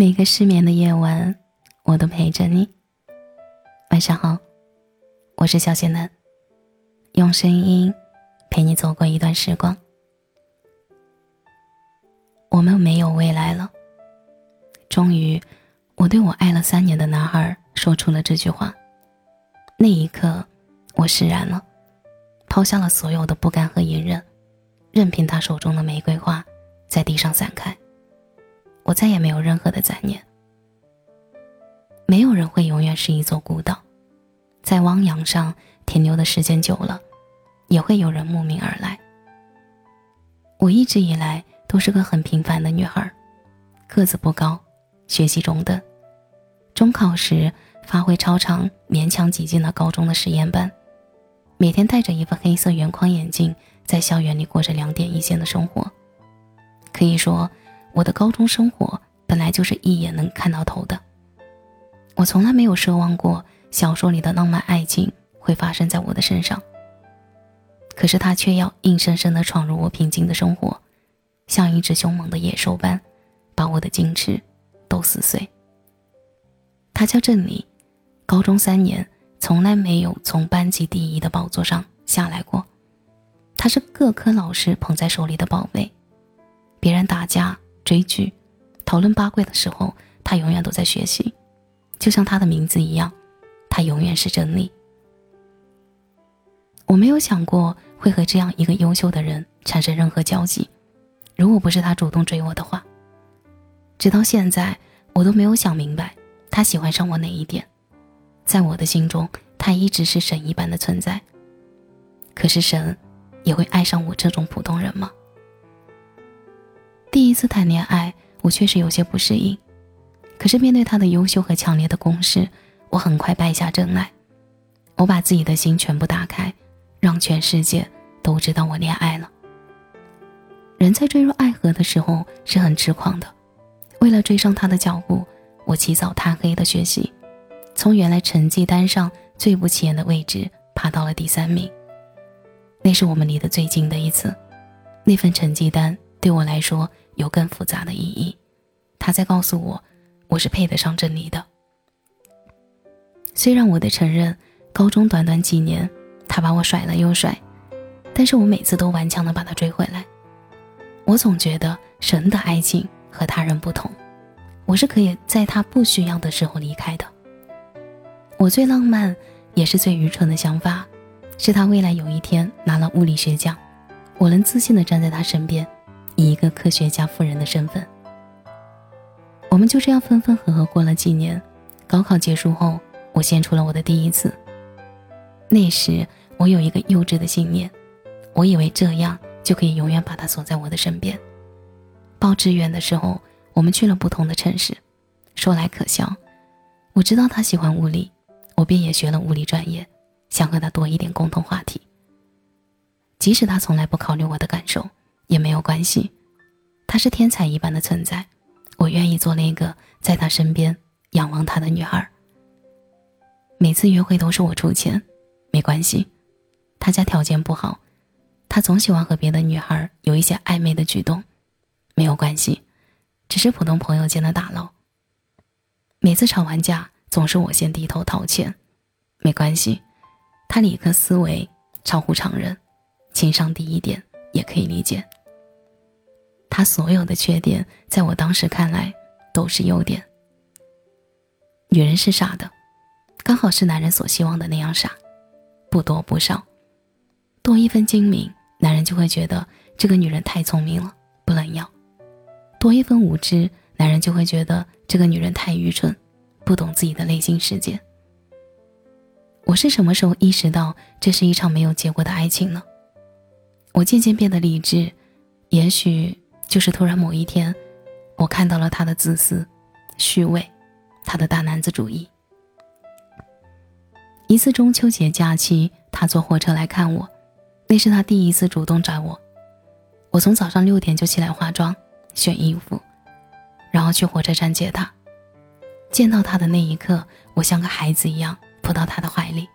每个失眠的夜晚，我都陪着你。晚上好，我是小仙男，用声音陪你走过一段时光。我们没有未来了。终于，我对我爱了三年的男孩说出了这句话。那一刻，我释然了，抛下了所有的不甘和隐忍，任凭他手中的玫瑰花在地上散开。我再也没有任何的杂念。没有人会永远是一座孤岛，在汪洋上停留的时间久了，也会有人慕名而来。我一直以来都是个很平凡的女孩，个子不高，学习中等。中考时发挥超常，勉强挤进了高中的实验班，每天戴着一副黑色圆框眼镜，在校园里过着两点一线的生活，可以说。我的高中生活本来就是一眼能看到头的，我从来没有奢望过小说里的浪漫爱情会发生在我的身上。可是他却要硬生生的闯入我平静的生活，像一只凶猛的野兽般，把我的矜持都撕碎。他叫郑理，高中三年从来没有从班级第一的宝座上下来过，他是各科老师捧在手里的宝贝，别人打架。追剧、讨论八卦的时候，他永远都在学习，就像他的名字一样，他永远是真理。我没有想过会和这样一个优秀的人产生任何交集，如果不是他主动追我的话。直到现在，我都没有想明白他喜欢上我哪一点。在我的心中，他一直是神一般的存在。可是神，也会爱上我这种普通人吗？第一次谈恋爱，我确实有些不适应。可是面对他的优秀和强烈的攻势，我很快败下阵来。我把自己的心全部打开，让全世界都知道我恋爱了。人在坠入爱河的时候是很痴狂的。为了追上他的脚步，我起早贪黑的学习，从原来成绩单上最不起眼的位置爬到了第三名。那是我们离得最近的一次，那份成绩单。对我来说有更复杂的意义，他在告诉我，我是配得上真理的。虽然我得承认，高中短短几年，他把我甩了又甩，但是我每次都顽强的把他追回来。我总觉得神的爱情和他人不同，我是可以在他不需要的时候离开的。我最浪漫也是最愚蠢的想法，是他未来有一天拿了物理学奖，我能自信的站在他身边。以一个科学家夫人的身份，我们就这样分分合合过了几年。高考结束后，我献出了我的第一次。那时我有一个幼稚的信念，我以为这样就可以永远把他锁在我的身边。报志愿的时候，我们去了不同的城市。说来可笑，我知道他喜欢物理，我便也学了物理专业，想和他多一点共同话题。即使他从来不考虑我的感受。也没有关系，她是天才一般的存在，我愿意做那个在他身边仰望他的女孩。每次约会都是我出钱，没关系，他家条件不好，他总喜欢和别的女孩有一些暧昧的举动，没有关系，只是普通朋友间的打闹。每次吵完架，总是我先低头道歉，没关系，他理科思维超乎常人，情商低一点也可以理解。他所有的缺点，在我当时看来都是优点。女人是傻的，刚好是男人所希望的那样傻，不多不少。多一分精明，男人就会觉得这个女人太聪明了，不能要；多一分无知，男人就会觉得这个女人太愚蠢，不懂自己的内心世界。我是什么时候意识到这是一场没有结果的爱情呢？我渐渐变得理智，也许。就是突然某一天，我看到了他的自私、虚伪，他的大男子主义。一次中秋节假期，他坐火车来看我，那是他第一次主动找我。我从早上六点就起来化妆、选衣服，然后去火车站接他。见到他的那一刻，我像个孩子一样扑到他的怀里，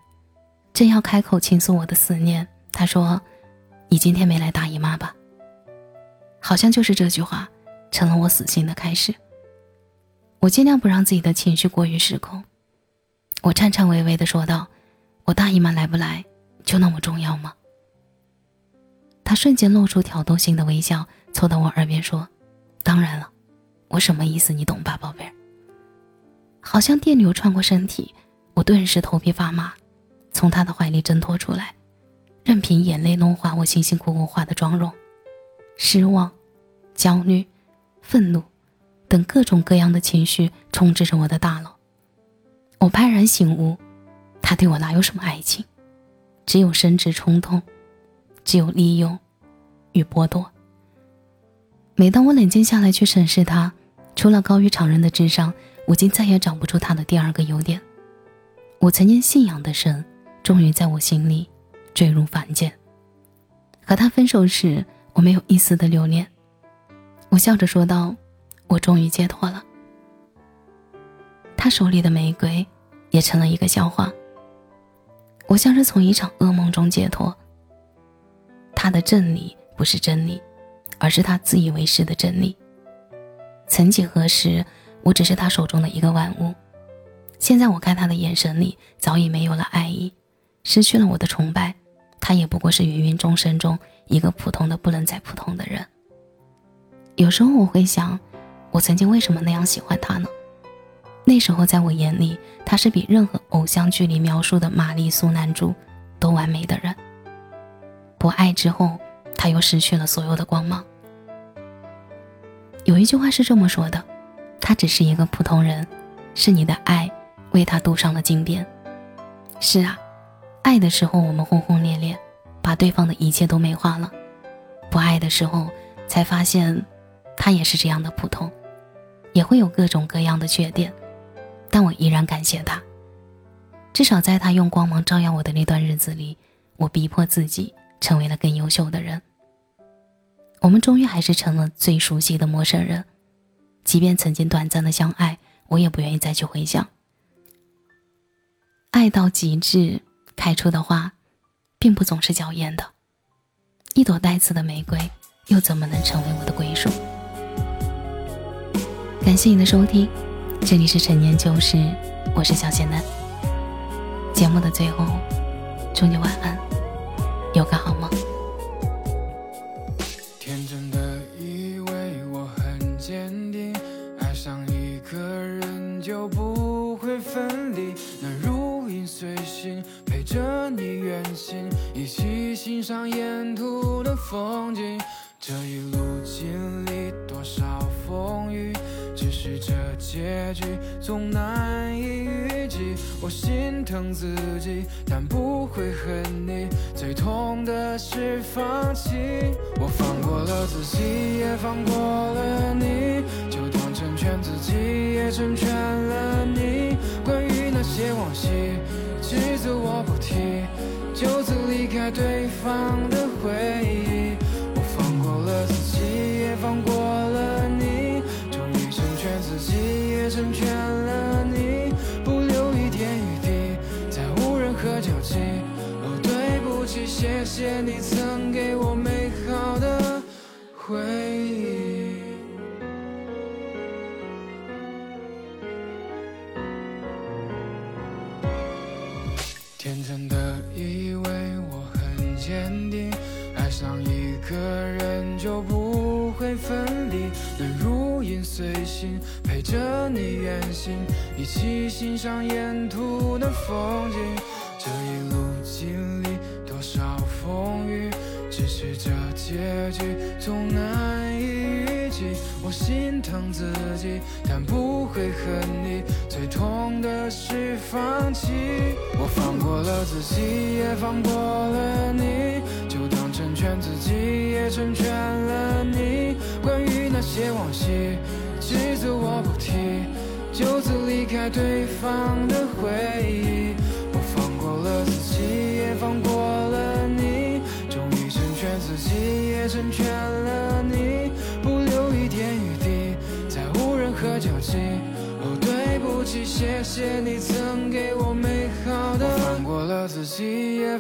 正要开口倾诉我的思念，他说：“你今天没来大姨妈吧？”好像就是这句话，成了我死心的开始。我尽量不让自己的情绪过于失控。我颤颤巍巍地说道：“我大姨妈来不来，就那么重要吗？”他瞬间露出挑逗性的微笑，凑到我耳边说：“当然了，我什么意思你懂吧，宝贝儿？”好像电流穿过身体，我顿时头皮发麻，从他的怀里挣脱出来，任凭眼泪弄花我辛辛苦苦画的妆容，失望、焦虑、愤怒。等各种各样的情绪充斥着我的大脑，我幡然醒悟，他对我哪有什么爱情，只有生殖冲动，只有利用与剥夺。每当我冷静下来去审视他，除了高于常人的智商，我竟再也找不出他的第二个优点。我曾经信仰的神，终于在我心里坠入凡间。和他分手时，我没有一丝的留恋，我笑着说道。我终于解脱了。他手里的玫瑰也成了一个笑话。我像是从一场噩梦中解脱。他的真理不是真理，而是他自以为是的真理。曾几何时，我只是他手中的一个玩物。现在我看他的眼神里早已没有了爱意，失去了我的崇拜，他也不过是芸芸众生中一个普通的不能再普通的人。有时候我会想。我曾经为什么那样喜欢他呢？那时候在我眼里，他是比任何偶像剧里描述的玛丽苏男主都完美的人。不爱之后，他又失去了所有的光芒。有一句话是这么说的：他只是一个普通人，是你的爱为他镀上了金边。是啊，爱的时候我们轰轰烈烈，把对方的一切都美化了；不爱的时候，才发现他也是这样的普通。也会有各种各样的缺点，但我依然感谢他。至少在他用光芒照耀我的那段日子里，我逼迫自己成为了更优秀的人。我们终于还是成了最熟悉的陌生人，即便曾经短暂的相爱，我也不愿意再去回想。爱到极致开出的花，并不总是娇艳的。一朵带刺的玫瑰，又怎么能成为我的归属？感谢你的收听，这里是陈年旧事，我是小仙男。节目的最后，祝你晚安，有个好梦。沿途的风景。这一路经历多少风雨。只是这结局总难以预计，我心疼自己，但不会恨你。最痛的是放弃，我放过了自己，也放过了你，就当成全自己，也成全了你。关于那些往昔，只字我不提，就此离开对方谢谢你曾给我美好的回忆。天真的以为我很坚定，爱上一个人就不会分离，能如影随形。陪着你远行，一起欣赏沿途的风景。结局总难以预计。我心疼自己，但不会恨你。最痛的是放弃。我放过了自己，也放过了你，就当成全自己，也成全了你。关于那些往昔。只字我不提，就此离开对方的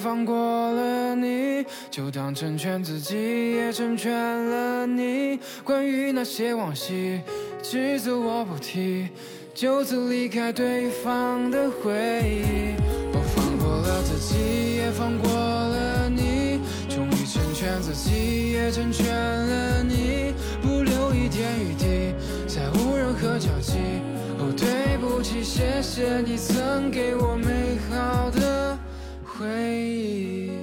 放过了你，就当成全自己，也成全了你。关于那些往昔。只字我不提，就此离开对方的回忆。我放过了自己，也放过了你，终于成全自己，也成全了你，不留一点余地，再无任何交集。哦，对不起，谢谢你曾给我美好的回忆。